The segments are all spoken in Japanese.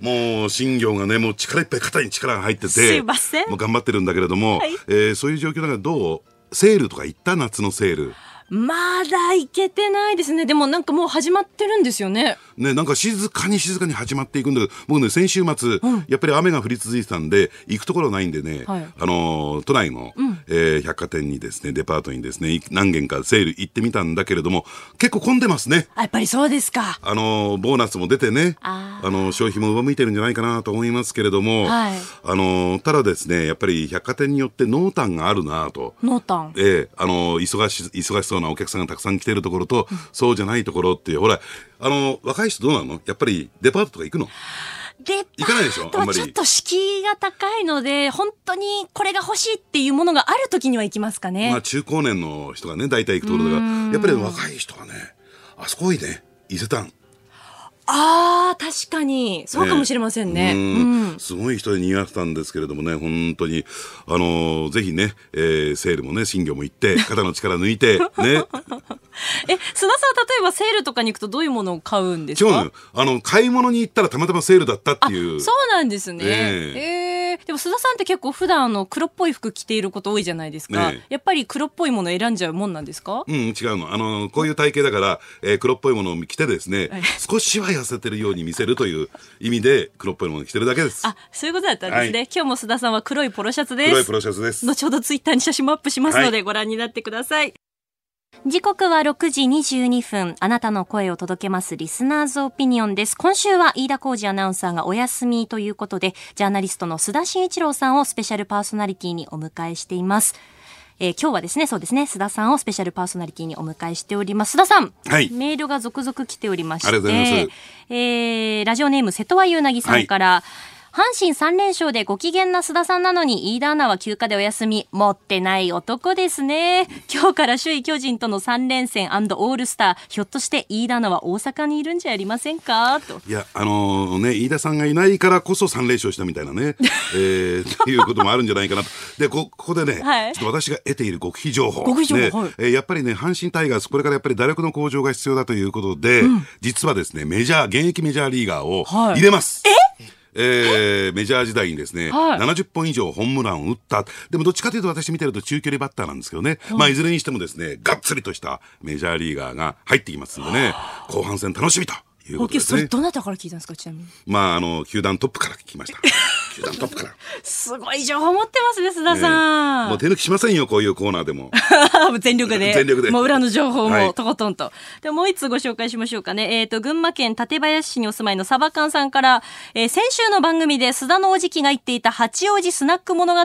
もう新業がねもう力いっぱい肩に力が入っててすいません。もう頑張ってるんだけれども、はい。えーそういう状況だからどう？セールとか行った？夏のセールまだ行けてないですね。でもなんかもう始まってるんですよね。ね、なんか静かに静かに始まっていくんだけど、僕ね、先週末、やっぱり雨が降り続いてたんで、行くところないんでね、はいあのー都内の、えー百貨店にですね、デパートにですね、い何軒かセール行ってみたんだけれども、結構混んでますね。あやっぱりそうですか。あのーボーナスも出てね、ああのー消費も上向いてるんじゃないかなと思いますけれども、はいあのーただですね、やっぱり百貨店によって濃淡があるなと。濃淡。ええあの忙し忙しそうなお客さんがたくさん来てるところと、そうじゃないところっていう。ほらあの若い人どうなの？やっぱりデパートとか行くの？デ行かないでしょ？パートはちょっと敷居が高いので、本当にこれが欲しいっていうものがある時には行きますかね。まあ中高年の人がね大体行くところだから。やっぱり若い人はねあそこ多いね。伊勢丹ああ、確かに。そうかもしれませんね。ううん。んすごい人で賑わってたんですけれどもね本当に。あのぜひね、えーセールもね新業も行って 肩の力抜いてね。え、須田さんは例えばセールとかに行くとどういうものを買うんですか？あの買い物に行ったらたまたまセールだったっていう。そうなんですね。え。ええでも須田さんって結構普段あの黒っぽい服着ていること多いじゃないですか。ねえやっぱり黒っぽいもの選んじゃうもんなんですか？うん、違うの。あの、こういう体型だから、えー黒っぽいものを着てですね、はい少しは痩せてるように見せるという意味で、黒っぽいものを着てるだけです。あ、そういうことだったんですね。はい今日も須田さんは黒いポロシャツです。黒いプロシャツです。後ほどツイッターに写真もアップしますので、はいご覧になってください。時刻は6時22分。あなたの声を届けますリスナーズオピニオンです。今週は飯田浩二アナウンサーがお休みということで、ジャーナリストの須田慎一郎さんをスペシャルパーソナリティにお迎えしています。えー今日はですね、そうですね、須田さんをスペシャルパーソナリティにお迎えしております。須田さん、はいメールが続々来ておりまして、ありがとうございますえーラジオネーム瀬戸和うなぎさんから、阪神3連勝でご機嫌な須田さんなのに飯田アナは休暇でお休み。持ってない男ですね。今日から首位巨人との3連戦オールスター。ひょっとして飯田アナは大阪にいるんじゃありませんか？と。いや、あのね、飯田さんがいないからこそ3連勝したみたいなね、えー、っていうこともあるんじゃないかなと。で、こここでね、はい。ちょっと私が得ている極秘情報。極秘情報ねはい。えーやっぱりね、阪神タイガース、これからやっぱり打力の向上が必要だということで、実はですね、メジャー、現役メジャーリーガーをはい。入れます。え？ーメジャー時代にですね、はい。70本以上ホームランを打った。でもどっちかというと私見てると中距離バッターなんですけどね。まあいずれにしてもですね、がっつりとしたメジャーリーガーが入ってきますんでね、後半戦楽しみということですね。それどなたから聞いたんですかちなみに？まあ、あの、球団トップから聞きました。球団トップから。すごい情報持ってますね須田さん、もう手抜きしませんよ、こういうコーナーでも。全力で。全力でもう裏の情報はいもとことんと。で、もう一つご紹介しましょうかね。えっ、と、群馬県館林市にお住まいのサバカンさんから、えー先週の番組で須田のおじきが言っていた八王子スナック物語、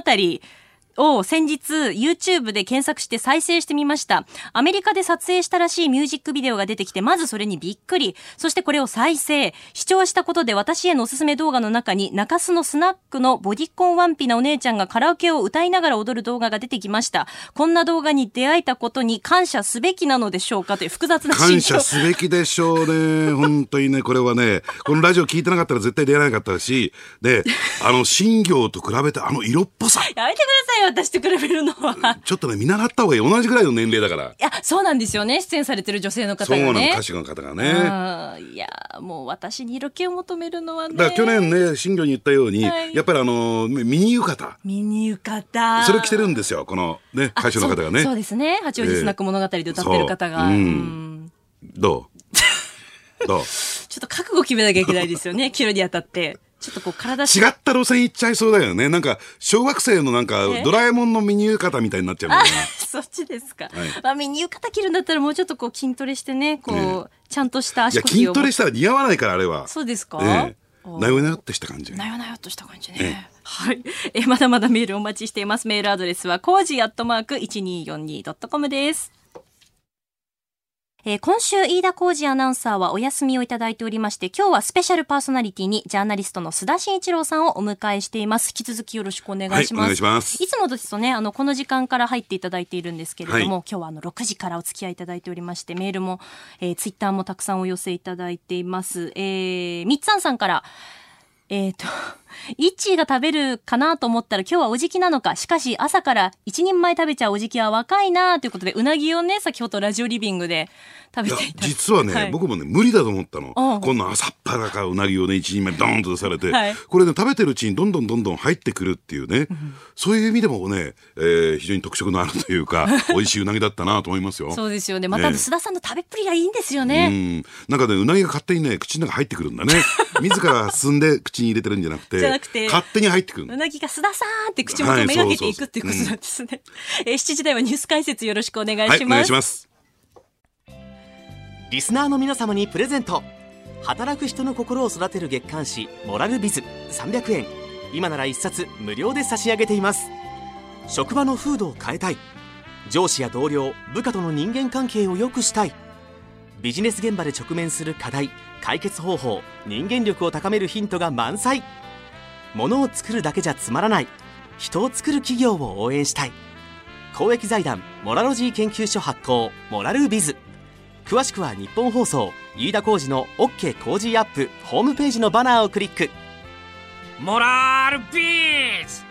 を先日 YouTube で検索して再生してみました。アメリカで撮影したらしいミュージックビデオが出てきて、まずそれにびっくり。そしてこれを再生。視聴したことで私へのおすすめ動画の中に中洲のスナックのボディコンワンピなお姉ちゃんがカラオケを歌いながら踊る動画が出てきました。こんな動画に出会えたことに感謝すべきなのでしょうかという複雑な心感境謝。すべきでしょうね。本当にね、これはね、このラジオ聞いてなかったら絶対出会えなかったし、で、あの、新業と比べてあの色っぽさ。やめてくださいよ、私と比べるのは。ちょっとね、見習った方がいい。同じぐらいの年齢だから。いや、そうなんですよね。出演されてる女性の方そうなの、がね。歌手の方がね。いやもう私に色気を求めるのはねだから去年ね、新業に言ったように、はいやっぱりあの、ミニ浴衣。ミニ浴衣それを着てるんですよ、このね、歌手の方がね。そうですね八王子スナック物語で歌ってる方が、そううんうんどう？どう？ちょっと覚悟決めなきゃいけないですよね 着るにあたってちょっとこう体違った路線行っちゃいそうだよね。なんか、小学生のなんかえ、ドラえもんのミニ浴衣みたいになっちゃう。そっちですか、はいまあ、ミニ浴衣着るんだったらもうちょっとこう筋トレしてねこう、ねちゃんとしたいや、足腰を筋トレしたら似合わないから、あれは。そうですか、ええおなよなよってした感じ。なよなよっとした感じね。えはい。え、まだまだメールお待ちしています。メールアドレスは、コージーアットマーク 1242.com です。えー今週、飯田浩二アナウンサーはお休みをいただいておりまして、今日はスペシャルパーソナリティにジャーナリストの須田慎一郎さんをお迎えしています。引き続きよろしくお願いします。はいお願いしますいつもですとね、あの、この時間から入っていただいているんですけれども、はい今日はあの、6時からお付き合いいただいておりまして、メールも、えーツイッターもたくさんお寄せいただいています。えー、みっつんさんから、えっ、と、イッチーが食べるかなと思ったら今日はおじきなのか。しかし朝から一人前食べちゃうおじきは若いなということで、うなぎをね、先ほどラジオリビングで食べていた。実はね、はい、僕もね、無理だと思ったの。うん、こんな朝っぱらかうなぎをね、一人前ドーンと出されて、はい、これね、食べてるうちにどんどんどんどん入ってくるっていうね、うん、そういう意味でもね、えー、非常に特色のあるというか、美味しいうなぎだったなと思いますよ。そうですよね。また、須田さんの食べっぷりがいいんですよね。うん。なんかね、うなぎが勝手にね、口の中入ってくるんだね。自ら進んで口に入れてるんじゃなくて、じゃなくて勝手に入ってくる。うなぎが須田さんって口元をめがけていくっていうことなんですね。えー、7時台はニュース解説よろしくお願いします。はい、お願いします。リスナーの皆様にプレゼント働く人の心を育てる月刊誌「モラルビズ」300円今なら1冊無料で差し上げています職場の風土を変えたい上司や同僚部下との人間関係を良くしたいビジネス現場で直面する課題解決方法人間力を高めるヒントが満載。物を作るだけじゃつまらない。人を作る企業を応援したい。公益財団モラロジー研究所発行モラルビズ。詳しくは日本放送飯田浩司の OK 工事アップホームページのバナーをクリック。モラルビズ！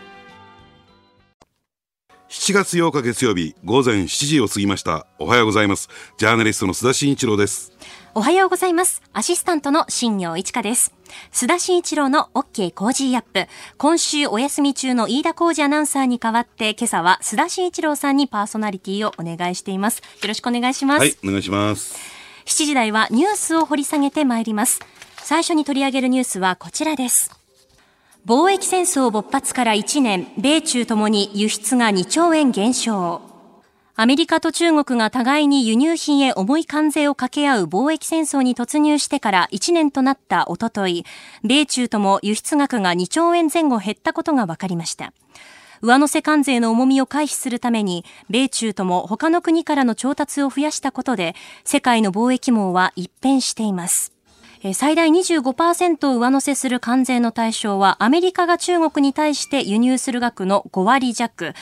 7月8日月曜日午前7時を過ぎましたおはようございますジャーナリストの須田慎一郎ですおはようございますアシスタントの新行市佳です須田慎一郎の OK コージーアップ。今週お休み中の飯田浩二アナウンサーに代わって、今朝は須田慎一郎さんにパーソナリティをお願いしています。よろしくお願いします。はい、お願いします。7時台はニュースを掘り下げてまいります。最初に取り上げるニュースはこちらです。貿易戦争勃発から1年、米中ともに輸出が2兆円減少。アメリカと中国が互いに輸入品へ重い関税を掛け合う貿易戦争に突入してから1年となったおととい、米中とも輸出額が2兆円前後減ったことが分かりました。上乗せ関税の重みを回避するために、米中とも他の国からの調達を増やしたことで、世界の貿易網は一変しています。最大25%を上乗せする関税の対象は、アメリカが中国に対して輸入する額の5割弱、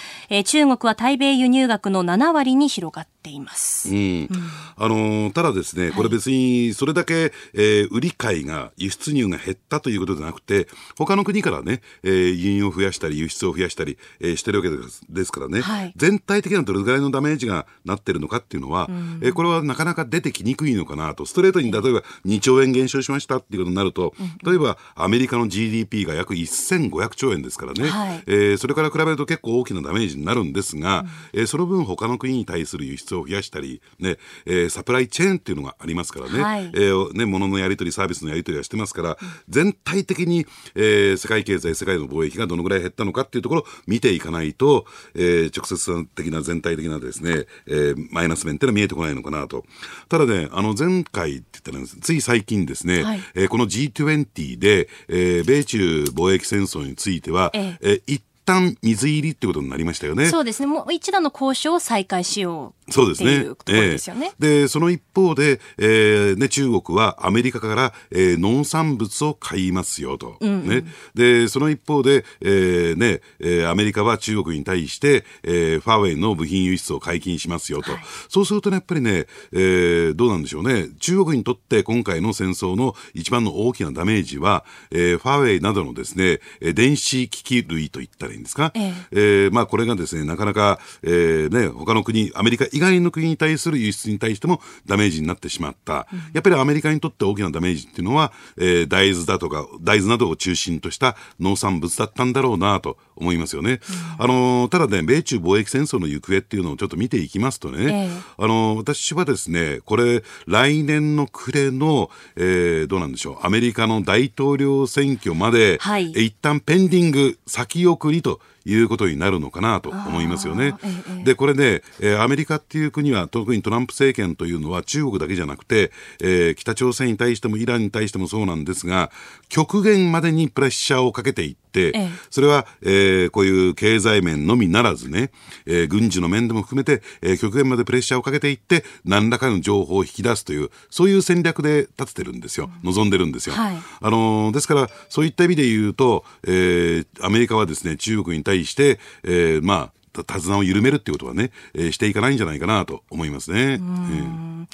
中国は対米輸入額の7割に広がっています。うん。うん、あの、ただですね、これ別にそれだけ、えー、売り買いが、輸出入が減ったということではなくて、他の国からね、えー、輸入を増やしたり、輸出を増やしたり、えー、してるわけですですからね、はい、全体的などれぐらいのダメージがなってるのかっていうのは、うん、えー、これはなかなか出てきにくいのかなと、ストレートに例えば2兆円減少しましたっていうことになると、例えばアメリカの GDP が約1500兆円ですからね、はい、えー、それから比べると結構大きなダメージになるんですが、うん、えー、その分他の国に対する輸出を増やしたり、ねえー、サプライチェーンっていうのがありますからね、はい、えー、ね物のやり取り、サービスのやり取りはしてますから、うん、全体的に、えー、世界経済、世界の貿易がどのぐらい減ったのかっていうところを見ていかないと、えー、直接的な全体的なですね、えー、マイナス面っていうのは見えてこないのかなと。ただね、あの前回って言ったらつい最近ですね、はい、えー、この G20 で、えー、米中貿易戦争については、ええー、一旦水入りってことになりましたよね。そうですね。もう一段の交渉を再開しよう。そうですね。ですよね。えー、で、その一方で、えー、ね、中国はアメリカから、えー、農産物を買いますよと。うんうん、ね。で、その一方で、えー、ね、えー、アメリカは中国に対して、えー、ファーウェイの部品輸出を解禁しますよと。はい、そうするとね、やっぱりね、えー、どうなんでしょうね。中国にとって今回の戦争の一番の大きなダメージは、えー、ファーウェイなどのですね、電子機器類と言ったらいいんですか？えーえー、まあこれがですね、なかなか、えー、ね、他の国、アメリカ以外の国に対する輸出に対してもダメージになってしまった。やっぱりアメリカにとって大きなダメージっていうのは、えー、大豆だとか、大豆などを中心とした農産物だったんだろうなと思いますよね。うん、あのー、ただね、米中貿易戦争の行方っていうのをちょっと見ていきますとね、えー、あのー、私はですね、これ、来年の暮れの、えー、どうなんでしょう、アメリカの大統領選挙まで、はい、一旦ペンディング、先送りと、いうことになるのかなと思いますよね。ええ、で、これね、えー、アメリカっていう国は、特にトランプ政権というのは中国だけじゃなくて、えー、北朝鮮に対してもイランに対してもそうなんですが、極限までにプレッシャーをかけていっそれは、えー、こういう経済面のみならずね、えー、軍事の面でも含めて、えー、極限までプレッシャーをかけていって、何らかの情報を引き出すという、そういう戦略で立ててるんですよ。望んでるんですよ。はい、あのー、ですから、そういった意味で言うと、えー、アメリカはですね、中国に対して、えー、まあ、手綱を緩めるっていうことはね、えー、していかないんじゃないかなと思いますね。うん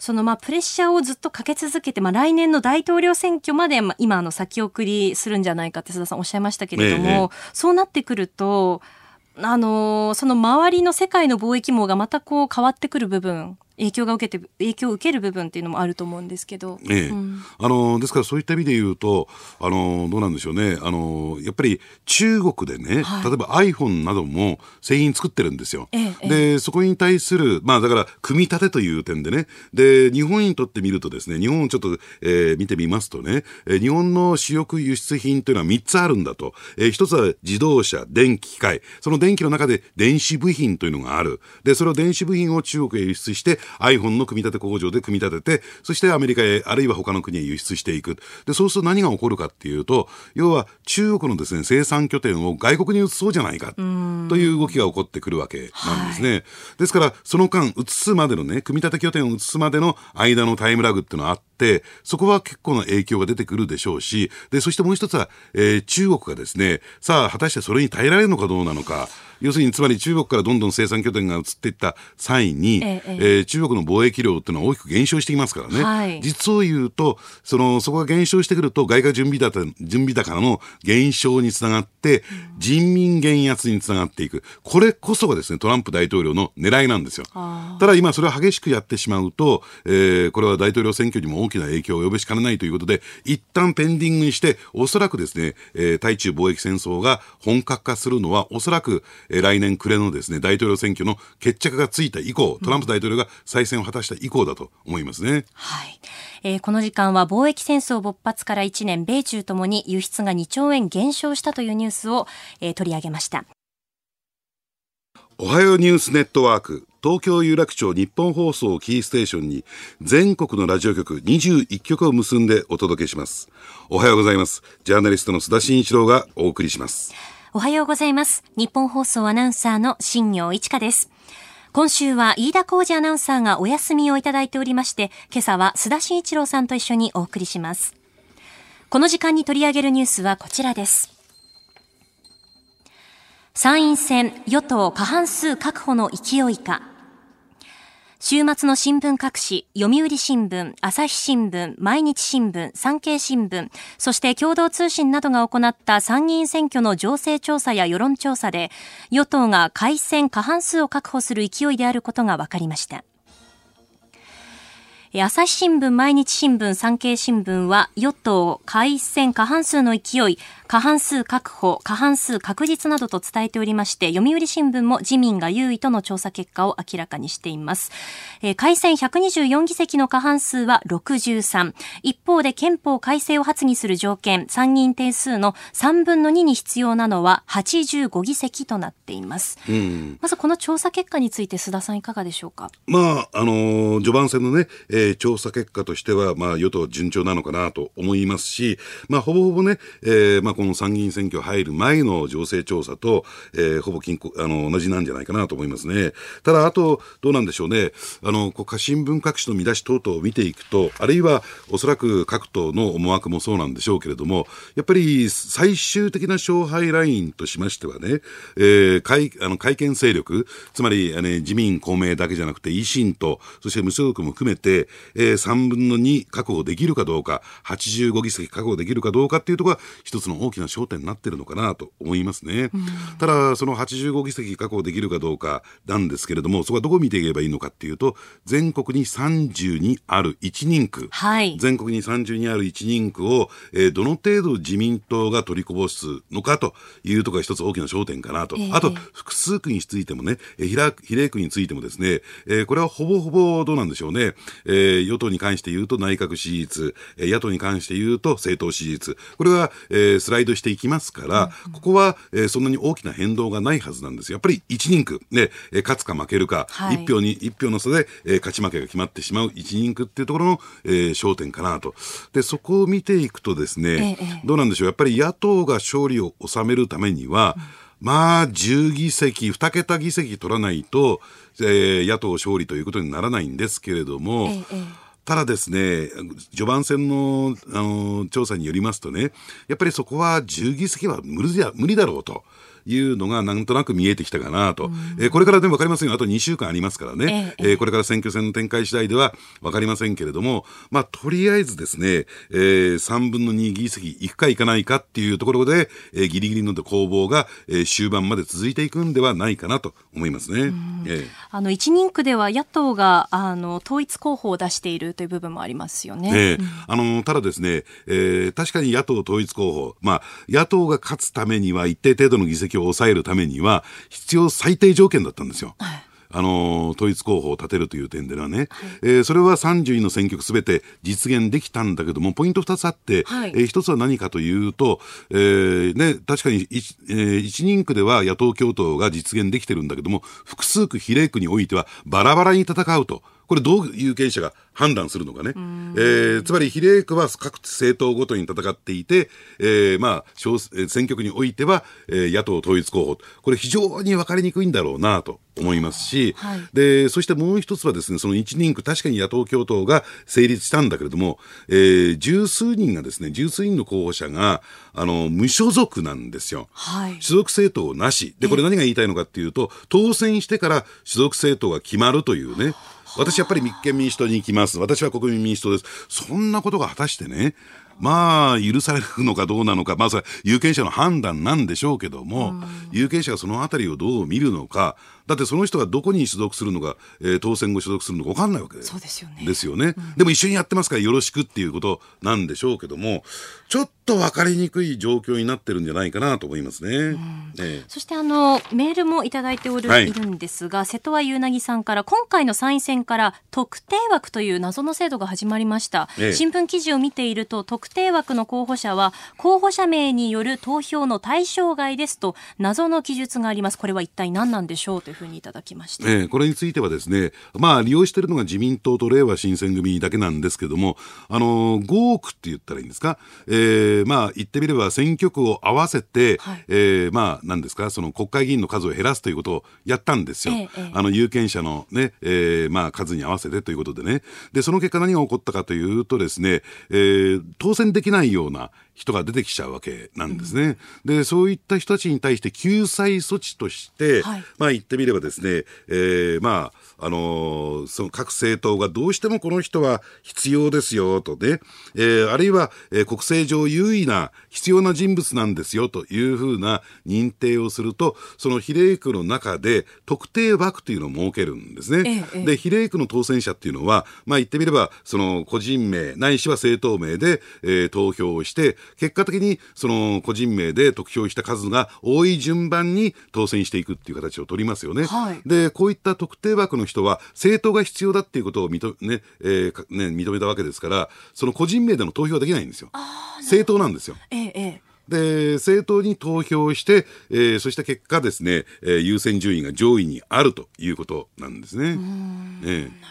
そのまあプレッシャーをずっとかけ続けて、まあ、来年の大統領選挙まで、まあ、今あの先送りするんじゃないかって須田さんおっしゃいましたけれども、ええそうなってくるとあのその周りの世界の貿易網がまたこう変わってくる部分影響が受けて影響を受ける部分っていうのもあると思うんですけど。ええ。うん。あのですからそういった意味で言うとあのどうなんでしょうね。あのやっぱり中国でね、はい。例えば iPhone なども製品作ってるんですよ。ええでそこに対するまあだから組み立てという点でね。で日本にとってみるとですね日本をちょっと、えー見てみますとね、えー日本の主力輸出品というのは3つあるんだと、えー一つは自動車電気機械。その電気の中で電子部品というのがある。でそれを電子部品を中国へ輸出して iPhone の組み立て工場で組み立ててそしてアメリカへあるいは他の国へ輸出していく。でそうすると何が起こるかっていうと要は中国のですね生産拠点を外国に移そうじゃないかという動きが起こってくるわけなんですね、ですからその間移すまでのね組み立て拠点を移すまでの間のタイムラグっていうのはあってそこは結構な影響が出てくるでしょうしでそしてもう一つは、えー中国がですねさあ果たしてそれに耐えられるのかどうなのか。要するにつまり中国からどんどん生産拠点が移っていった際に、えええー中国の貿易量っていうのは大きく減少してきますからね、はい。実を言うとそのそこが減少してくると外貨準備高準備高の減少につながって人民減圧につながっていく。これこそがですねトランプ大統領の狙いなんですよ。ただ今それを激しくやってしまうと、えーこれは大統領選挙にも大きな影響を及ぼしかねないということで一旦ペンディングにしておそらくですね、えー対中貿易戦争が本格化するのはおそらく、えー来年暮れのですね大統領選挙の決着がついた以降トランプ大統領が再選を果たした以降だと思いますね。はい、えーこの時間は貿易戦争勃発から1年米中ともに輸出が2兆円減少したというニュースを、えー取り上げましたおはようニュースネットワーク。東京有楽町日本放送キーステーションに全国のラジオ局21局を結んでお届けします。おはようございます。ジャーナリストの須田慎一郎がお送りします。おはようございます。日本放送アナウンサーの新業一華です。今週は飯田浩二アナウンサーがお休みをいただいておりまして今朝は須田慎一郎さんと一緒にお送りします。この時間に取り上げるニュースはこちらです。参院選与党過半数確保の勢いか週末の新聞各紙、読売新聞、朝日新聞、毎日新聞、産経新聞、そして共同通信などが行った参議院選挙の情勢調査や世論調査で、与党が改選過半数を確保する勢いであることが分かりました。え朝日新聞、毎日新聞、産経新聞は、与党、改選過半数の勢い、過半数確保、過半数確実などと伝えておりまして、読売新聞も自民が優位との調査結果を明らかにしています。えー改選124議席の過半数は63。一方で憲法改正を発議する条件、参議院定数の3分の2に必要なのは85議席となっています。うんまずこの調査結果について須田さんいかがでしょうか？まああのー序盤戦のね、えーえ調査結果としては、まあ、与党順調なのかなと思いますし、まあ、ほぼほぼね、えーまあ、この参議院選挙入る前の情勢調査と、えーほぼ均衡あの同じなんじゃないかなと思いますね。ただ、あと、どうなんでしょうね、あのこう新聞各紙の見出し等々を見ていくと、あるいはおそらく各党の思惑もそうなんでしょうけれども、やっぱり最終的な勝敗ラインとしましてはね、えー会あの会見勢力、つまり、あの自民、公明だけじゃなくて維新と、そして無所属も含めて、えー3分の2確保できるかどうか、85議席確保できるかどうかっていうところが一つの大きな焦点になってるのかなと思いますね。ただ、その85議席確保できるかどうかなんですけれども、そこはどこを見ていけばいいのかっていうと、全国に32ある1人区。はい。全国に32ある1人区を、えーどの程度自民党が取りこぼすのかというところが一つ大きな焦点かなと。ええあと、複数区についてもね、えー比例比例区についてもですね、えーこれはほぼほぼどうなんでしょうね。えー与党に関して言うと内閣支持率、えー野党に関して言うと政党支持率。これは、えースライドしていきますから、ここは、えーそんなに大きな変動がないはずなんですよ。やっぱり1人区、ね、えー勝つか負けるか、はい1票に、一票の差で、えー勝ち負けが決まってしまう一人区っていうところの、えー焦点かなと。で、そこを見ていくとですね、ええどうなんでしょう。やっぱり野党が勝利を収めるためには、まあ、10議席、2桁議席取らないと、えー野党勝利ということにならないんですけれども、ええええ。ただですね、序盤戦のあの調査によりますとね、やっぱりそこは10議席は無理だ無理だろうというのがなんとなく見えてきたかなと、えーこれからでも分かりませんよ。あと2週間ありますからね、えええーこれから選挙戦の展開次第では分かりませんけれども、まあ、とりあえずですね、えー3分の2議席いくかいかないかっていうところで、えーギリギリの攻防が、えー終盤まで続いていくんではないかなと思いますね。ええ。あの一人区では野党があの統一候補を出しているという部分もありますよね。ええ。あのただですね、えー確かに野党統一候補、まあ、野党が勝つためには、一定程度の議席を抑えるためには、必要最低条件だったんですよ。あの統一候補を立てるという点ではね、えーそれは30位の選挙区すべて実現できたんだけども、ポイント2つあって、はいえー一つは何かというと、えーね、確かに一,、えー一人区では野党共闘が実現できてるんだけども、複数区、比例区においてはバラバラに戦うと。これどう有権者が判断するのかね。えーつまり比例区は各政党ごとに戦っていて、えーまあ、選挙区においては、えー野党統一候補。これ非常に分かりにくいんだろうなと思いますし、はいで、そしてもう一つはですね、その一人区、確かに野党共闘が成立したんだけれども、えー十数人がですね、十数人の候補者が、あの、無所属なんですよ。はい所属政党なし。で、これ何が言いたいのかっていうと、当選してから所属政党が決まるというね。私やっぱり立憲民主党に行きます。私は国民民主党です。そんなことが果たしてね、まあ、許されるのかどうなのか、まあ、それは有権者の判断なんでしょうけども、有権者がそのあたりをどう見るのか、だってその人がどこに所属するのか、えー当選後所属するのか分かんないわけ。そうですよね。ですよね、でも一緒にやってますからよろしくっていうことなんでしょうけども、ちょっと分かりにくい状況になってるんじゃないかなと思いますね。ええ。そしてあのメールもいただいておる、はい。い、るんですが瀬戸和ゆうなぎさんから今回の参院選から特定枠という謎の制度が始まりました、ええ。新聞記事を見ていると特定枠の候補者は候補者名による投票の対象外ですと謎の記述があります。これは一体何なんでしょうというふうにいただきました、ええこれについてはですね、まあ、利用しているのが自民党とれいわ新選組だけなんですけども、あの、5億って言ったらいいんですか、ええまあ、言ってみれば選挙区を合わせて、はい。ええまあ、なんですか、その国会議員の数を減らすということをやったんですよ。ええええ。あの、有権者のね、ええまあ、数に合わせてということでね。で、その結果何が起こったかというとですね、ええ当選できないような人が出てきちゃうわけなんですね。で、そういった人たちに対して救済措置として、はいまあ言ってみればですね、えーまあ、あのーその各政党がどうしてもこの人は必要ですよとね、えーあるいは、えー国政上優位な必要な人物なんですよというふうな認定をすると、その比例区の中で特定枠というのを設けるんですね。ええで、比例区の当選者っていうのは、まあ言ってみれば、その個人名、ないしは政党名で、えー投票をして、結果的にその個人名で得票した数が多い順番に当選していくっていう形を取りますよね。はいで、こういった特定枠の人は、政党が必要だっていうことを認め,、ねえーかね、認めたわけですから、その個人名での投票はできないんですよ。政党なんですよ。ええええ。で、政党に投票して、えーそうした結果ですね、えー優先順位が上位にあるということなんですね。ええ。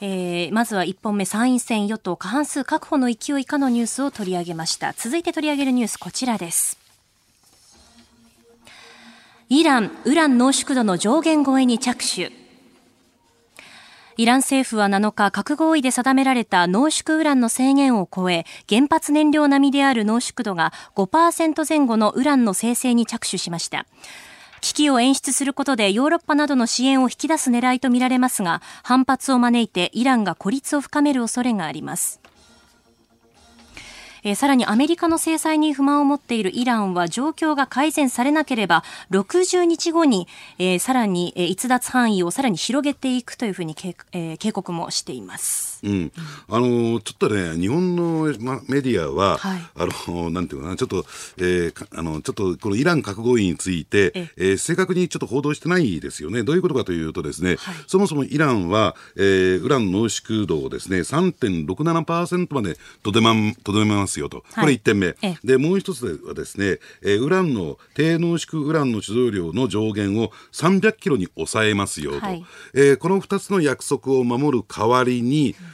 えーまずは1本目参院選与党過半数確保の勢い以下のニュースを取り上げました。続いて取り上げるニュースこちらですイランウラン濃縮度の上限超えに着手イラン政府は7日、核合意で定められた濃縮ウランの制限を超え、原発燃料並みである濃縮度が5%前後のウランの生成に着手しました。危機を演出することでヨーロッパなどの支援を引き出す狙いとみられますが、反発を招いてイランが孤立を深める恐れがあります。えーさらにアメリカの制裁に不満を持っているイランは状況が改善されなければ60日後に、えーさらに、逸脱範囲をさらに広げていくというふうに警,、えー警告もしています。うん、あのちょっとね、日本の、ま、メディアは、はいあのなんていうかな、ちょっと、えーかあのちょっとこのイラン核合意について、ええー正確にちょっと報道してないですよね。どういうことかというとですね、はいそもそもイランは、えーウラン濃縮度をですね、3.67%までとどまとどめますよと。これ1点目。ええで、もう一つはですね、えーウランの低濃縮ウランの貯蔵量の上限を300キロに抑えますよと。はいえーこの2つの約束を守る代わりに、え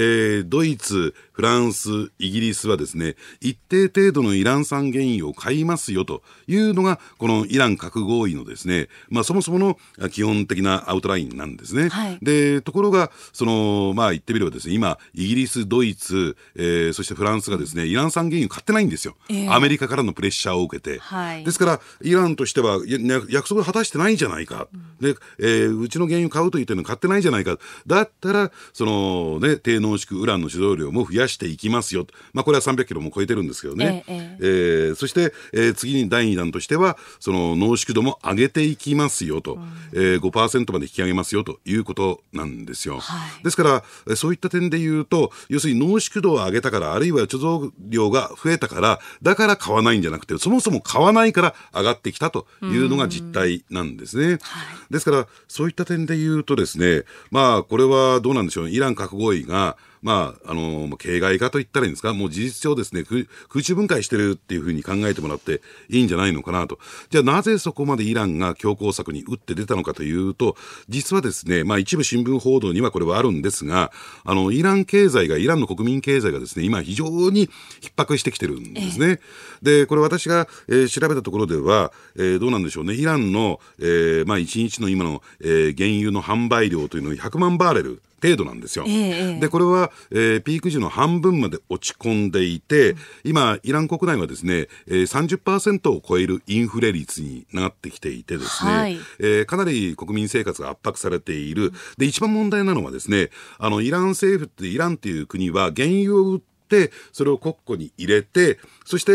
えードイツ、フランス、イギリスはですね、一定程度のイラン産原油を買いますよというのが、このイラン核合意のですね、まあそもそものあ基本的なアウトラインなんですね。はいで、ところが、その、まあ言ってみればですね、今、イギリス、ドイツ、えーそしてフランスがですね、イラン産原油買ってないんですよ。ええアメリカからのプレッシャーを受けて。はいですから、イランとしては、約束を果たしてないんじゃないか。で、えーうちの原油買うと言ってるの買ってないんじゃないか。だったら、そのね、低濃縮ウランの使用量も増やしていきますよ。まあ、これは300キロも超えてるんですけどね。えええーそして、えー次に第2弾としては、その濃縮度も上げていきますよと、えー5%まで引き上げますよということなんですよ。はいですから、えーそういった点で言うと、要するに濃縮度を上げたから、あるいは貯蔵量が増えたから、だから買わないんじゃなくて、そもそも買わないから上がってきたというのが実態なんですね。ですから、そういった点で言うとですね、まあ、これはどうなんでしょう、イラン核合意が、Oui. まあ、あの、まあ形骸化と言ったらいいんですか、もう事実上ですね、空空中分解してるっていうふうに考えてもらっていいんじゃないのかなと。じゃあなぜそこまでイランが強硬策に打って出たのかというと、実はですね、まあ一部新聞報道にはこれはあるんですが、あの、イラン経済が、イランの国民経済がですね、今非常に逼迫してきてるんですね。で、これ私が、えー調べたところでは、えーどうなんでしょうね、イランの、えーまあ1日の今の、えー原油の販売量というのは100万バーレル。程度なんですよ。えで、これは、えーピーク時の半分まで落ち込んでいて、今、イラン国内はですね、えー、30%を超えるインフレ率になってきていてですね、はいえーかなり国民生活が圧迫されている。で、一番問題なのはですね、あの、イラン政府って、イランっていう国は原油を売って、それを国庫に入れて、そして、え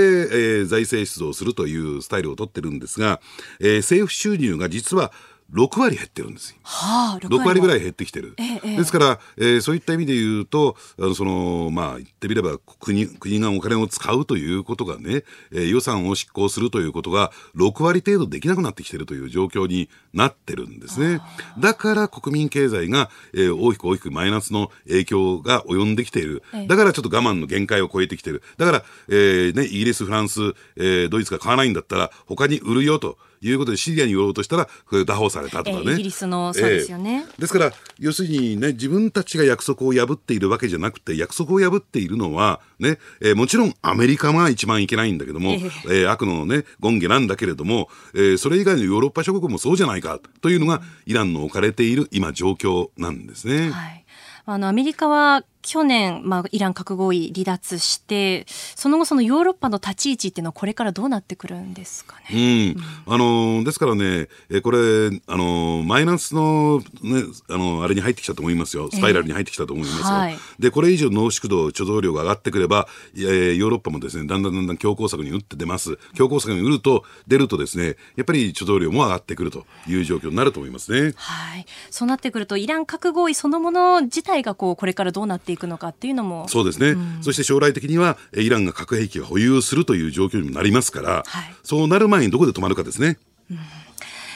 ー財政出動するというスタイルを取ってるんですが、えー政府収入が実は6割減ってるんですよ。はあ、6割ぐらい。い減ってきてる。ええですから、えーそういった意味で言うと、あのその、まあ、言ってみれば国、国がお金を使うということがね、えー予算を執行するということが、6割程度できなくなってきてるという状況になってるんですね。だから国民経済が、えー大きく大きくマイナスの影響が及んできている。だからちょっと我慢の限界を超えてきてる。だから、えーね、イギリス、フランス、えードイツが買わないんだったら、他に売るよと。いうことでシリアに売ろうとしたら、これ拿捕されたとかね。ええイギリスのそうですよねええですから、要するにね、自分たちが約束を破っているわけじゃなくて、約束を破っているのは、ね、えーもちろんアメリカが一番いけないんだけども、ええー悪のね、権下なんだけれども、えーそれ以外のヨーロッパ諸国もそうじゃないか、というのが、イランの置かれている今状況なんですね。はい。あの、アメリカは去年、まあ、イラン核合意離脱して、その後そのヨーロッパの立ち位置っていうのはこれからどうなってくるんですかね？うん。あのーですからね、えーこれ、あのーマイナスの、ね、あのーあれに入ってきたと思いますよ。スパイラルに入ってきたと思いますよ。はいで、これ以上濃縮度、貯蔵量が上がってくれば、えーヨーロッパもですね、だんだんだんだん強硬策に打って出ます。強硬策に打ると、出るとですね、やっぱり貯蔵量も上がってくるという状況になると思いますね。はい。そうなってくると、イラン核合意そのもの自体がこう、これからどうなっていくのかっていうのも。そうですね、そして将来的には、えーイランが核兵器を保有するという状況にもなりますから、はいそうなる前にどこで止まるかですね。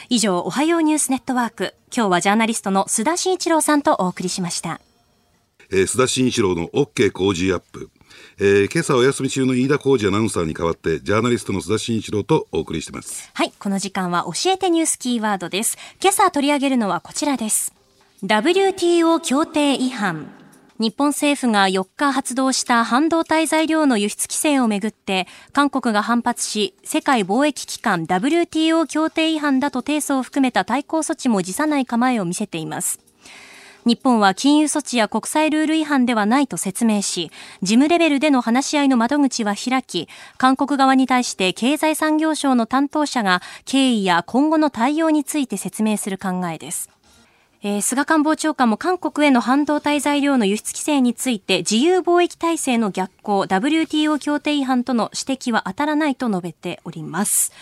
以上、おはようニュースネットワーク。今日はジャーナリストの須田慎一郎さんとお送りしました。えー須田慎一郎の OK 工事アップ。えー今朝お休み中の飯田浩二アナウンサーに代わって、ジャーナリストの須田慎一郎とお送りしています。はい、この時間は教えてニュースキーワードです。今朝取り上げるのはこちらです。WTO 協定違反。日本政府が4日発動した半導体材料の輸出規制をめぐって、韓国が反発し、世界貿易機関 WTO 協定違反だと提訴を含めた対抗措置も辞さない構えを見せています。日本は金融措置や国際ルール違反ではないと説明し、事務レベルでの話し合いの窓口は開き、韓国側に対して経済産業省の担当者が経緯や今後の対応について説明する考えです。えー菅官房長官も韓国への半導体材料の輸出規制について自由貿易体制の逆行、WTO 協定違反との指摘は当たらないと述べております。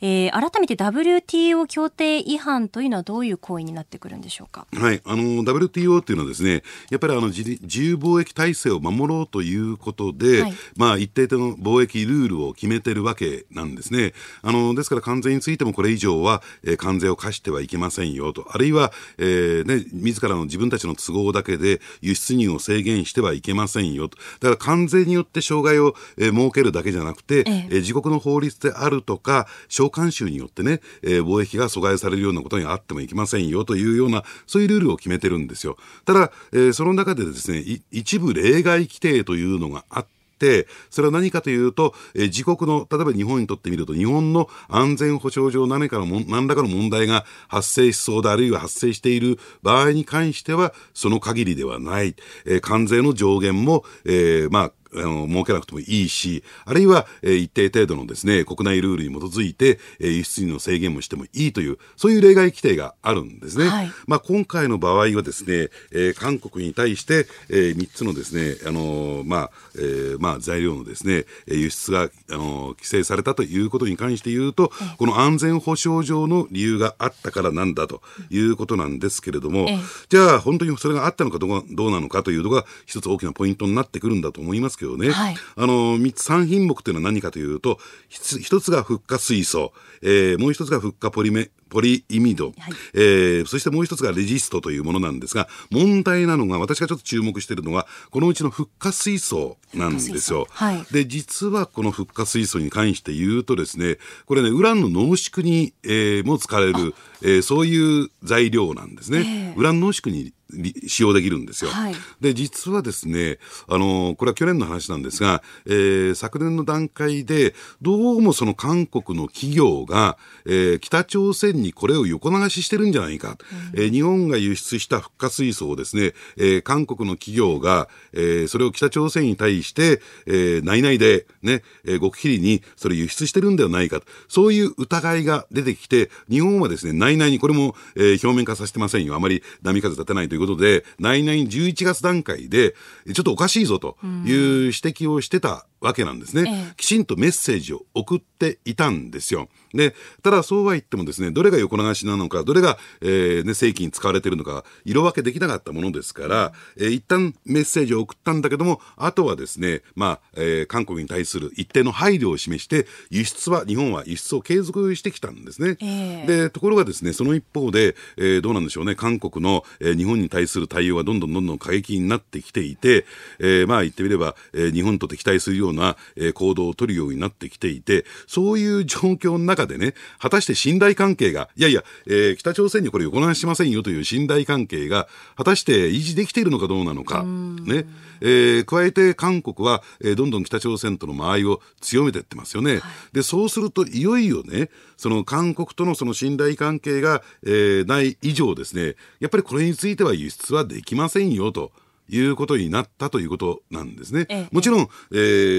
えー改めて WTO 協定違反というのはどういう行為になってくるんでしょうか？はい、あの WTO っていうのはですね、やっぱりあの自自由貿易体制を守ろうということで、はいまあ一定の貿易ルールを決めてるわけなんですね。あのですから関税についてもこれ以上は、えー関税を課してはいけませんよと、あるいは、えーね自らの自分たちの都合だけで輸出入を制限してはいけませんよと。だから関税によって障害を、えー設けるだけじゃなくて、えええー自国の法律であるとか、商領慣習によってね、えー貿易が阻害されるようなことにあってもいけませんよというような、そういうルールを決めてるんですよ。ただ、えーその中でですね、一部例外規定というのがあって、それは何かというと、えー自国の、例えば日本にとってみると、日本の安全保障上何かのも、何らかの問題が発生しそうで、あるいは発生している場合に関しては、その限りではない。えー関税の上限も、えーまあ、あの、設けなくてもいいし、あるいは、えー一定程度のですね、国内ルールに基づいて、えー輸出入の制限もしてもいいという、そういう例外規定があるんですね。はい。まあ、今回の場合はですね、えー韓国に対して、え3つのですね、あのーまあ、えーまあ、材料のですね、えー輸出が、あのー規制されたということに関して言うと、この安全保障上の理由があったからなんだということなんですけれども、ええ。じゃあ本当にそれがあったのかどうかどうなのかというのが一つ大きなポイントになってくるんだと思いますけどね。はい。あの、三つ、三品目というのは何かというと、ひつ一つがフッ化水素、えーもう一つがフッ化ポリメ、ポリイミド、はい。えーそしてもう一つがレジストというものなんですが、問題なのが、私がちょっと注目しているのは、このうちのフッ化水素なんですよ。はい。で、実はこのフッ化水素に関して言うとですね、これね、ウランの濃縮に、えーも使われる、えーそういう材料なんですね。ええ。ウラン濃縮にり使用できるんですよ。はいで、実はですね、あの、これは去年の話なんですが、えー昨年の段階で、どうもその韓国の企業が、えー北朝鮮にこれを横流ししてるんじゃないか。えー日本が輸出したフッ化水素をですね、えー韓国の企業が、えーそれを北朝鮮に対して、えー内々で、ね、えー極秘裏にそれ輸出してるんではないかと。そういう疑いが出てきて、日本はですね、内々にこれも、えー表面化させてませんよ。あまり波風立てないということで、内々に11月段階で、ちょっとおかしいぞという指摘をしてたわけなんですね。ええきちんとメッセージを送っていたんですよ。で、ただそうは言ってもですね、どれが横流しなのか、どれが、えーね、正規に使われているのか、色分けできなかったものですから、えー一旦メッセージを送ったんだけども、あとはですね、まあ、えー韓国に対する一定の配慮を示して、輸出は、日本は輸出を継続してきたんですね。ええで、ところがですね、その一方で、えーどうなんでしょうね、韓国の、えー日本に対する対応はどんどんどんどん過激になってきていて、えーまあ言ってみれば、えー日本と敵対するような、えー行動を取るようになってきていて、そういう状況の中でね、果たして信頼関係が、いやいや、えー北朝鮮にこれ横流ししませんよという信頼関係が、果たして維持できているのかどうなのか、ね。えー加えて韓国は、えーどんどん北朝鮮との間合いを強めていってますよね。で、そうすると、いよいよね、その韓国とのその信頼関係が、えーない以上ですね、やっぱりこれについては輸出はできませんよと。いうことになったということなんですね。ええもちろん、え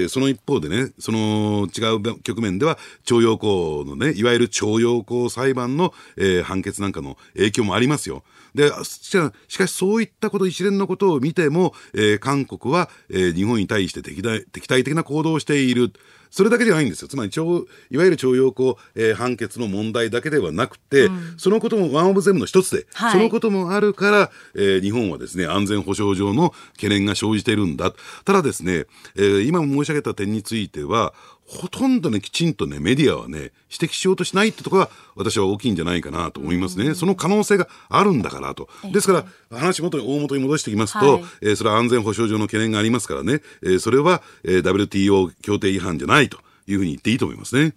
ーその一方でね、その違う局面では、徴用工のね、いわゆる徴用工裁判の、えー判決なんかの影響もありますよ。で、しかしかしそういったこと、一連のことを見ても、えー韓国は、えー日本に対して敵対敵対的な行動をしている。それだけじゃないんですよ。つまり、徴いわゆる徴用工、えー判決の問題だけではなくて、そのこともワンオブゼムの一つで、はいそのこともあるから、えー日本はですね、安全保障上の懸念が生じているんだ。ただですね、えー今申し上げた点については、ほとんどね、きちんとね、メディアはね、指摘しようとしないってところが、私は大きいんじゃないかなと思いますね。その可能性があるんだからと。ですから、話元に、大元に戻してきますと、はい。えーそれは安全保障上の懸念がありますからね、えーそれは、えー WTO 協定違反じゃないというふうに言っていいと思いますね。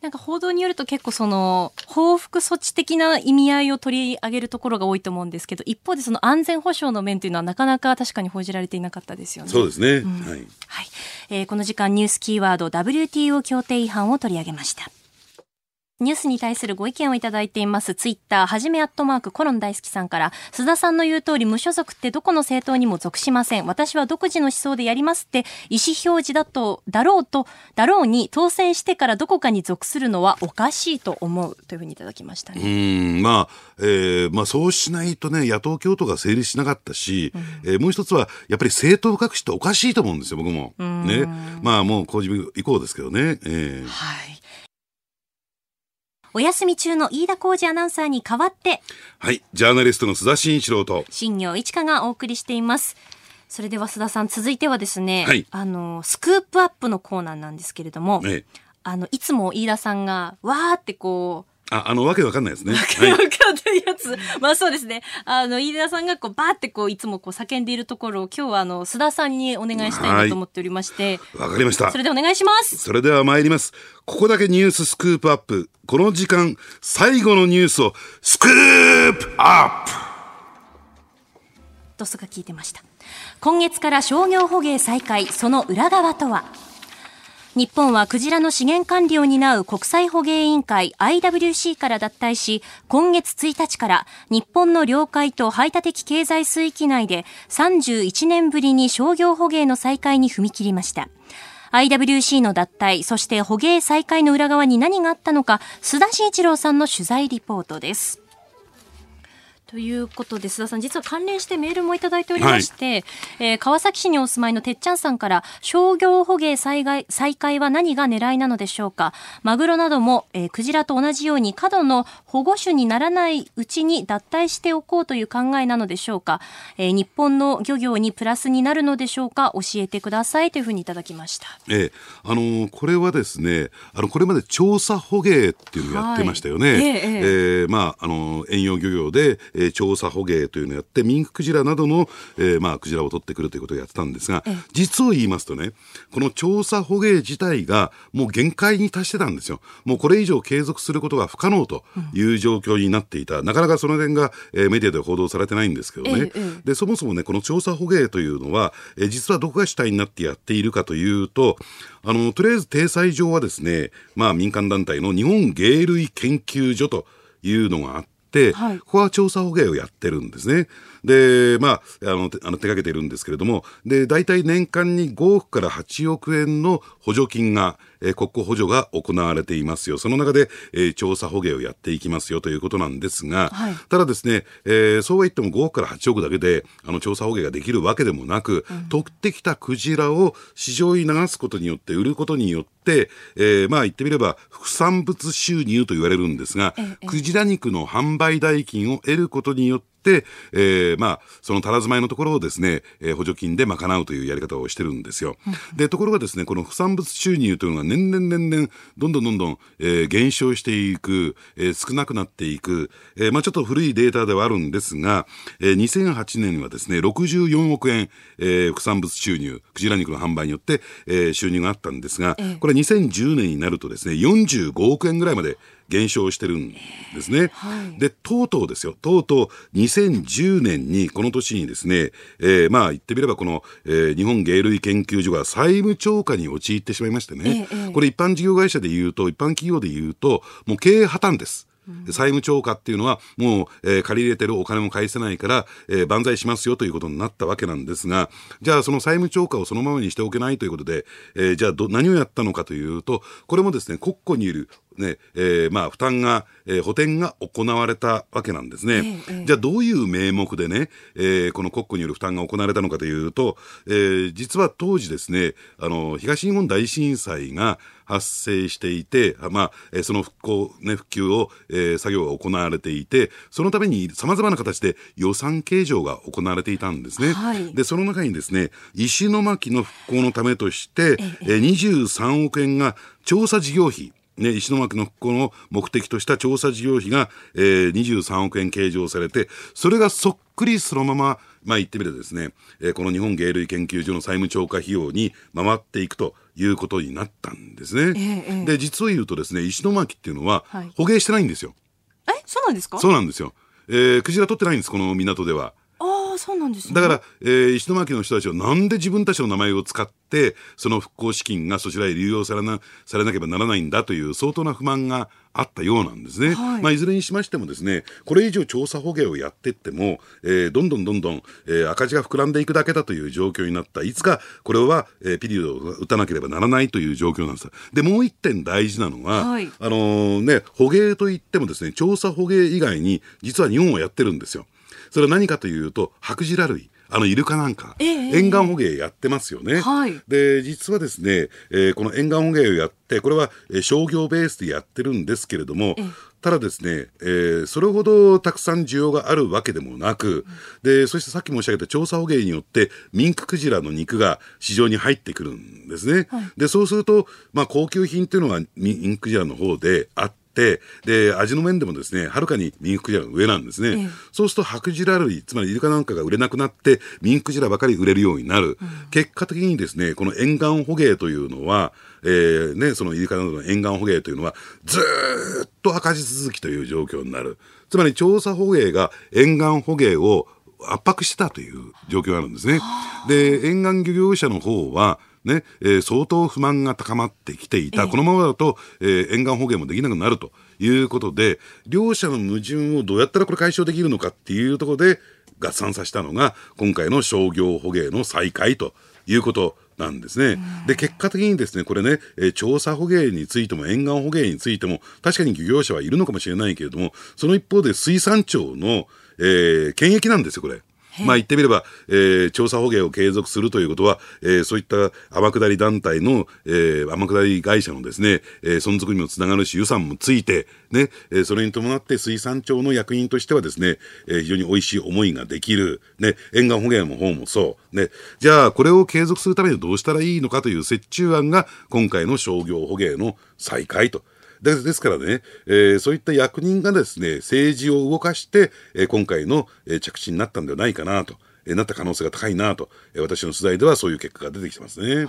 なんか報道によると結構その報復措置的な意味合いを取り上げるところが多いと思うんですけど一方でその安全保障の面というのはなかなか確かに報じられていなかったですよね。そうですね。はい。はい、えーこの時間ニュースキーワード WTO 協定違反を取り上げました。ニュースに対するご意見をいただいています。ツイッター、はじめアットマーク、コロン大好きさんから、須田さんの言う通り、無所属ってどこの政党にも属しません。私は独自の思想でやりますって、意思表示だと、だろうと、だろうに、当選してからどこかに属するのはおかしいと思う。というふうにいただきましたうね。ーん、まあ、えーまあそうしないとね、野党共闘が成立しなかったし、えーもう一つは、やっぱり政党隠しっておかしいと思うんですよ、僕も。ね。まあもう工事以降ですけどね。えーはい。お休み中の飯田浩二アナウンサーに代わって、はい。ジャーナリストの須田慎一郎と、新業一華がお送りしています。それでは須田さん、続いてはですね、はいあの、スクープアップのコーナーなんですけれども、えあの、いつも飯田さんが、わーってこう、あ、あの、わけわかんないですね。わかんないやつ。まあそうですね。あの、飯田さんがこう、バーってこう、いつもこう、叫んでいるところを、今日はあの、須田さんにお願いしたいなと思っておりまして。わかりましたそ。れでお願いします。それでは参ります。ここだけニューススクープアップ。この時間、最後のニュースをスクープアップドスが聞いてました。今月から商業捕鯨再開、その裏側とは？日本はクジラの資源管理を担う国際捕鯨委員会 IWC から脱退し、今月1日から日本の領海と排他的経済水域内で31年ぶりに商業捕鯨の再開に踏み切りました。IWC の脱退、そして捕鯨再開の裏側に何があったのか、須田慎一郎さんの取材リポートです。ということで須田さん実は関連してメールもいただいておりまして、えー川崎市にお住まいのてっちゃんさんから商業捕鯨再開再開は何が狙いなのでしょうか。マグロなども、えークジラと同じように過度の保護種にならないうちに脱退しておこうという考えなのでしょうか、えー日本の漁業にプラスになるのでしょうか。教えてくださいというふうにいただきました。ええ、あのーこれはですね、あの、これまで調査捕鯨っていうのをやってましたよね。はい。えええ。えーまあ、あのー遠洋漁業で、えー調査捕鯨というのをやって、ミンククジラなどの、えーまあ、クジラを取ってくるということをやってたんですが、実を言いますとね、この調査捕鯨自体がもう限界に達してたんですよ。もうこれ以上継続することが不可能という状況になっていた。なかなかその点が、えーメディアでは報道されてないんですけどね。で、そもそもね、この調査捕鯨というのは、えー実はどこが主体になってやっているかというと、あの、とりあえず体裁上はですね、まあ民間団体の日本鯨類研究所というのがあって、はいここは調査捕鯨をやってるんですね。で、まあ、あの、てあの手掛けてるんですけれども、で、大体年間に5億から8億円の補助金が、えー国庫補助が行われていますよ。その中で、えー調査捕鯨をやっていきますよということなんですが、はいただですね、えーそうは言っても5億から8億だけで、あの、調査捕鯨ができるわけでもなく、取ってきたクジラを市場に流すことによって、売ることによって、えーまあ言ってみれば、副産物収入と言われるんですが、ええクジラ肉の販売代金を得ることによって、えーまあ、そのたらずまいのところをですね、えー補助金で賄うというやり方をしてるんですよ。で、ところがですね、この副産物収入というのが年々年々、どんどんどんどん、えー減少していく、えー少なくなっていく、えーまあちょっと古いデータではあるんですが、えー2008年にはですね、64億円、えー副産物収入、クジラ肉の販売によって、えー収入があったんですが、ええ。これ2010年になるとですね、45億円ぐらいまで減少してるんですね。はい。で、とうとうですよ、とうとう2010年に、この年にですね、えーまあ言ってみればこの、えー日本鯨類研究所が債務超過に陥ってしまいましてね、ええええ。これ一般事業会社で言うと、一般企業で言うと、もう経営破綻です。債務超過っていうのは、もう、えー借り入れてるお金も返せないから、えー万歳しますよということになったわけなんですが、じゃあその債務超過をそのままにしておけないということで、えーじゃあど何をやったのかというと、これもですね、国庫にいる、ね、えーまあ、負担が、えー補填が行われたわけなんですね。ええええじゃあどういう名目でね、えーこの国庫による負担が行われたのかというと、えー実は当時ですね、あの、東日本大震災が発生していて、あまあ、えーその復興、ね、復旧を、えー作業が行われていて、そのために様々な形で予算計上が行われていたんですね。はいで、その中にですね、石巻の復興のためとして、えー23億円が調査事業費、ね、石巻の復興の目的とした調査事業費が、えー、23億円計上されて、それがそっくりそのまま、まあ言ってみればですね、えーこの日本鯨類研究所の債務超過費用に回っていくということになったんですね。ええええで、実を言うとですね、石巻っていうのははい捕鯨してないんですよ。えそうなんですか？そうなんですよ。えー、クジラ取ってないんです、この港では。ああそうなんですねだから、えー石巻の人たちはなんで自分たちの名前を使って、その復興資金がそちらへ流用されな、されなければならないんだという相当な不満があったようなんですね。はいまあ、いずれにしましてもですね、これ以上調査捕鯨をやっていっても、えーどんどんどんどん、えー赤字が膨らんでいくだけだという状況になった。いつか、これは、えーピリオドを打たなければならないという状況なんです。で、もう一点大事なのは、はいあのーね、捕鯨といってもですね、調査捕鯨以外に、実は日本はやってるんですよ。それは何かというと、白ジラ類。あのイルカなんか、ええ沿岸捕鯨やってますよね。はいで実はですね、えーこの沿岸捕鯨をやってこれは、えー商業ベースでやってるんですけれども、ええただですね、えーそれほどたくさん需要があるわけでもなく、でそしてさっき申し上げた調査捕鯨によってミンククジラの肉が市場に入ってくるんですね。でそうすると、まあ、高級品っていうのはミンククジラの方であって、で、味の面でもですね、はるかにミンククジラの上なんですね。ええそうすると白ジラ類、つまりイルカなんかが売れなくなって、ミンククジラばかり売れるようになる。結果的にですね、この沿岸捕鯨というのは、えーね、そのイルカなどの沿岸捕鯨というのは、ずーっと赤字続きという状況になる。つまり調査捕鯨が沿岸捕鯨を圧迫してたという状況があるんですね。で、沿岸漁業者の方は、ね、えー相当不満が高まってきていた。ええこのままだと、えー沿岸捕鯨もできなくなるということで、両者の矛盾をどうやったらこれ解消できるのかっていうところで合算させたのが、今回の商業捕鯨の再開ということなんですね。で、結果的にですね、これね、えー調査捕鯨についても沿岸捕鯨についても、確かに漁業者はいるのかもしれないけれども、その一方で水産庁の、えー権益なんですよ、これ。まあ言ってみれば、えー調査捕鯨を継続するということは、えーそういった天下り団体の、えー天下り会社のですね、えー存続にもつながるし、予算もついて、ね、えーそれに伴って水産庁の役員としてはですね、えー非常に美味しい思いができる、ね、沿岸捕鯨の方もそう、ね、じゃあこれを継続するためにどうしたらいいのかという折衷案が、今回の商業捕鯨の再開と。でですからね、えーそういった役人がですね、政治を動かして、えー今回の、えー着地になったんではないかなと、えーなった可能性が高いなと、えー私の取材ではそういう結果が出てきてますね。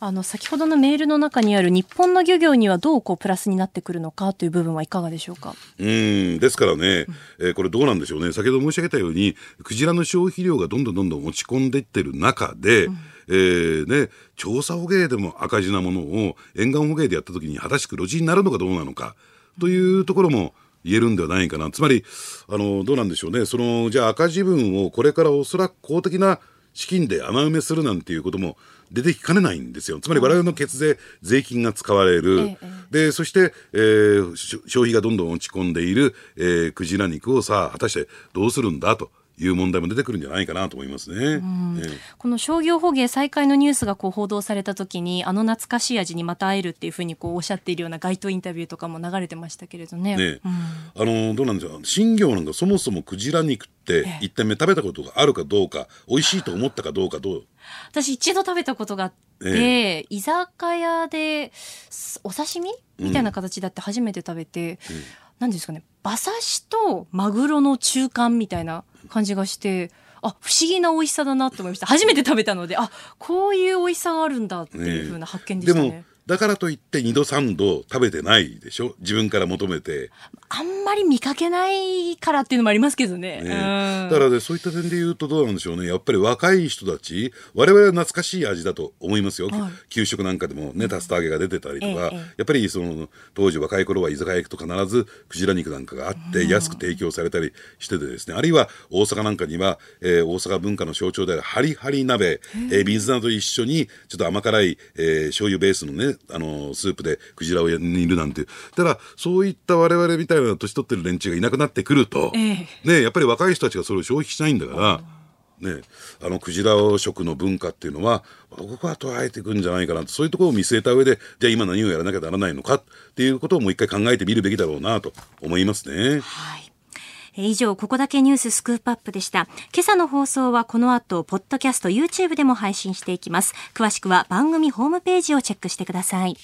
あの先ほどのメールの中にある日本の漁業にはどうこうプラスになってくるのかという部分はいかがでしょうか？うん、ですからね、えーこれどうなんでしょうね。先ほど申し上げたように、クジラの消費量がどんどんどんどん落ち込んでいってる中で、えーね、調査捕鯨でも赤字なものを沿岸捕鯨でやった時に果たして黒字になるのかどうなのか、というところも、言えるんではないかな。つまり、あの、どうなんでしょうね。その、じゃあ赤字分をこれからおそらく公的な資金で穴埋めするなんていうことも出てきかねないんですよ。つまり我々の血税、税金が使われる。ええで、そして、えーし消費がどんどん落ち込んでいる、えークジラ肉をさあ、果たしてどうするんだという問題も出てくるんじゃないかなと思いますね。ええ。この商業捕鯨再開のニュースがこう報道された時にあの懐かしい味にまた会えるっていうふうにこうおっしゃっているような街頭インタビューとかも流れてましたけれどね。ねうん。あのどうなんでしょう。新業なんかそもそもクジラ肉ってええ一点目食べたことがあるかどうか美味しいと思ったかどうかどう？私一度食べたことがあって、え居酒屋ですお刺身みたいな形だって初めて食べて、なんですかね馬刺しとマグロの中間みたいな感じがしてあ不思議な美味しさだなと思いました初めて食べたのであこういう美味しさがあるんだっていうふうな発見でしたね。だからといって2度3度食べてないでしょ？自分から求めて、あんまり見かけないからっていうのもありますけどね。ねうん。だからねそういった点で言うとどうなんでしょうね。やっぱり若い人たち我々は懐かしい味だと思いますよ、はい。給食なんかでもね竜田揚げが出てたりとか、ええええやっぱりその当時若い頃は居酒屋行くと必ずクジラ肉なんかがあって安く提供されたりしててですね。あるいは大阪なんかには、えー大阪文化の象徴であるハリハリ鍋、えー水菜と一緒にちょっと甘辛い、えー醤油ベースのね、あのースープでクジラを煮るなんてただそういった我々みたいな年取ってる連中がいなくなってくると、ええね、やっぱり若い人たちがそれを消費しないんだから、ね、あのクジラ食の文化っていうのは僕は捉えていくんじゃないかなとそういうところを見据えた上でじゃあ今何をやらなきゃならないのかっていうことをもう一回考えてみるべきだろうなと思いますね。はい。え以上、ここだけニューススクープアップでした。今朝の放送はこの後、ポッドキャスト、YouTube でも配信していきます。詳しくは番組ホームページをチェックしてください。